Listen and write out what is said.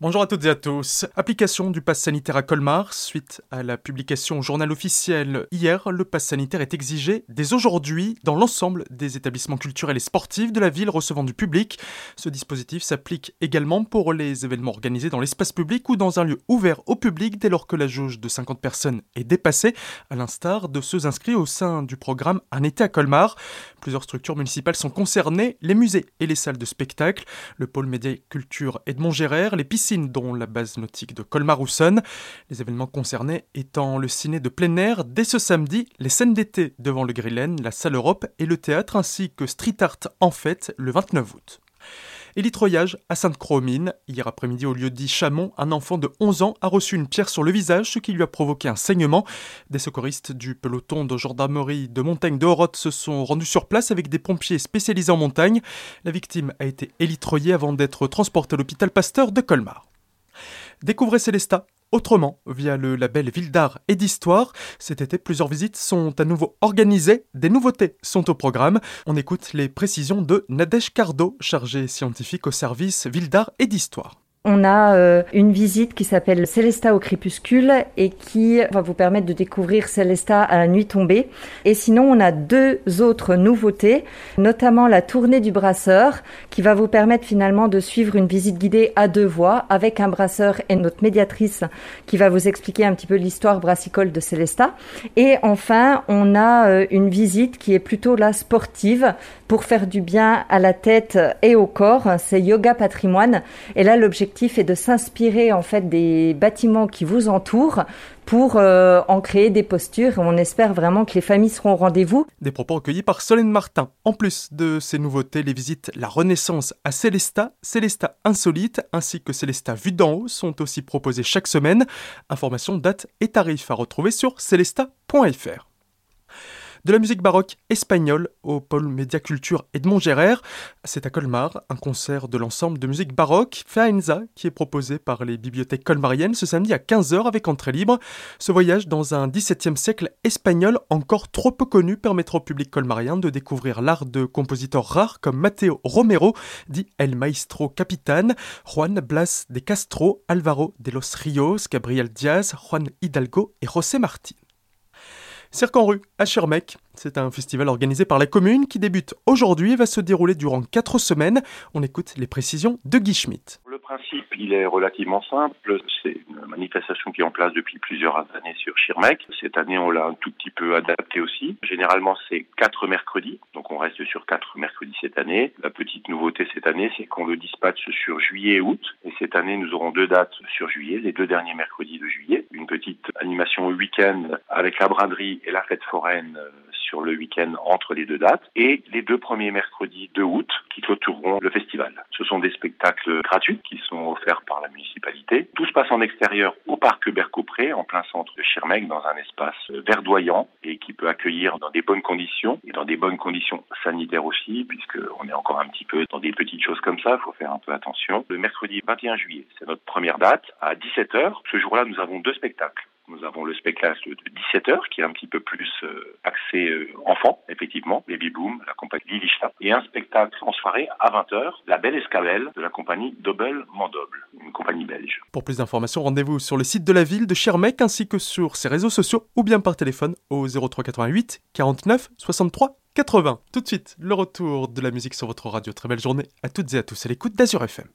Bonjour à toutes et à tous. Application du pass sanitaire à Colmar. Suite à la publication au journal officiel hier, le pass sanitaire est exigé dès aujourd'hui dans l'ensemble des établissements culturels et sportifs de la ville recevant du public. Ce dispositif s'applique également pour les événements organisés dans l'espace public ou dans un lieu ouvert au public dès lors que la jauge de 50 personnes est dépassée, à l'instar de ceux inscrits au sein du programme Un été à Colmar. Plusieurs structures municipales sont concernées, les musées et les salles de spectacle, le pôle média culture Edmond Gérard, les piscines dont la base nautique de Colmar-Housson. Les événements concernés étant le ciné de plein air dès ce samedi, les scènes d'été devant le Grillen, la salle Europe et le théâtre, ainsi que Street Art en fête le 29 août. Élitroyage à Sainte-Croix-aux-Mines. Hier après-midi, au lieu dit Chamon, un enfant de 11 ans a reçu une pierre sur le visage, ce qui lui a provoqué un saignement. Des secouristes du peloton de gendarmerie de montagne de Horotte se sont rendus sur place avec des pompiers spécialisés en montagne. La victime a été élitroyée avant d'être transportée à l'hôpital Pasteur de Colmar. Découvrez Célesta autrement via le label Ville d'Art et d'Histoire. Cet été, plusieurs visites sont à nouveau organisées, des nouveautés sont au programme. On écoute les précisions de Nadège Cardo, chargée scientifique au service Ville d'Art et d'Histoire. On a euh, une visite qui s'appelle Célesta au crépuscule et qui va vous permettre de découvrir Célesta à la nuit tombée. Et sinon, on a deux autres nouveautés, notamment la tournée du brasseur qui va vous permettre finalement de suivre une visite guidée à deux voix avec un brasseur et notre médiatrice qui va vous expliquer un petit peu l'histoire brassicole de Célesta. Et enfin, on a euh, une visite qui est plutôt la sportive pour faire du bien à la tête et au corps. C'est Yoga Patrimoine. Et là, l'objectif est de s'inspirer en fait des bâtiments qui vous entourent pour euh, en créer des postures. On espère vraiment que les familles seront au rendez-vous. Des propos recueillis par Solène Martin. En plus de ces nouveautés, les visites La Renaissance à Célesta, Célesta Insolite ainsi que Célesta Vue d'en haut sont aussi proposées chaque semaine. Informations, dates et tarifs à retrouver sur célesta.fr de la musique baroque espagnole au pôle Médiaculture Edmond Gérard. C'est à Colmar, un concert de l'ensemble de musique baroque Faenza qui est proposé par les bibliothèques colmariennes ce samedi à 15h avec entrée libre. Ce voyage dans un XVIIe siècle espagnol encore trop peu connu permettra au public colmarien de découvrir l'art de compositeurs rares comme Mateo Romero, dit El Maestro Capitan, Juan Blas de Castro, Alvaro de los Rios, Gabriel Diaz, Juan Hidalgo et José Martí. Cirque en rue à Schirmeck, c'est un festival organisé par la commune qui débute aujourd'hui et va se dérouler durant 4 semaines. On écoute les précisions de Guy Schmitt principe, il est relativement simple. C'est une manifestation qui est en place depuis plusieurs années sur Schirmeck. Cette année, on l'a un tout petit peu adapté aussi. Généralement, c'est quatre mercredis. Donc, on reste sur quatre mercredis cette année. La petite nouveauté cette année, c'est qu'on le dispatche sur juillet et août. Et cette année, nous aurons deux dates sur juillet, les deux derniers mercredis de juillet. Une petite animation au week-end avec la braderie et la fête foraine euh, sur le week-end entre les deux dates. Et les deux premiers mercredis de août qui clôtureront le festival. Ce sont des spectacles gratuits qui sont offerts par la municipalité. Tout se passe en extérieur au parc Bercopré, en plein centre de Schirmeck, dans un espace verdoyant et qui peut accueillir dans des bonnes conditions et dans des bonnes conditions sanitaires aussi, puisque on est encore un petit peu dans des petites choses comme ça, il faut faire un peu attention. Le mercredi 21 juillet, c'est notre première date, à 17h. Ce jour-là, nous avons deux spectacles. Nous avons le spectacle de 17h qui est un petit peu plus euh, axé euh, enfant, effectivement, Baby Boom, la compagnie Lilishta, et un spectacle en soirée à 20h, La Belle Escabelle de la compagnie Double Mandoble, une compagnie belge. Pour plus d'informations, rendez-vous sur le site de la ville de Schirmeck ainsi que sur ses réseaux sociaux ou bien par téléphone au 03 88 49 63 80. Tout de suite, le retour de la musique sur votre radio. Très belle journée à toutes et à tous à l'écoute d'Azur FM.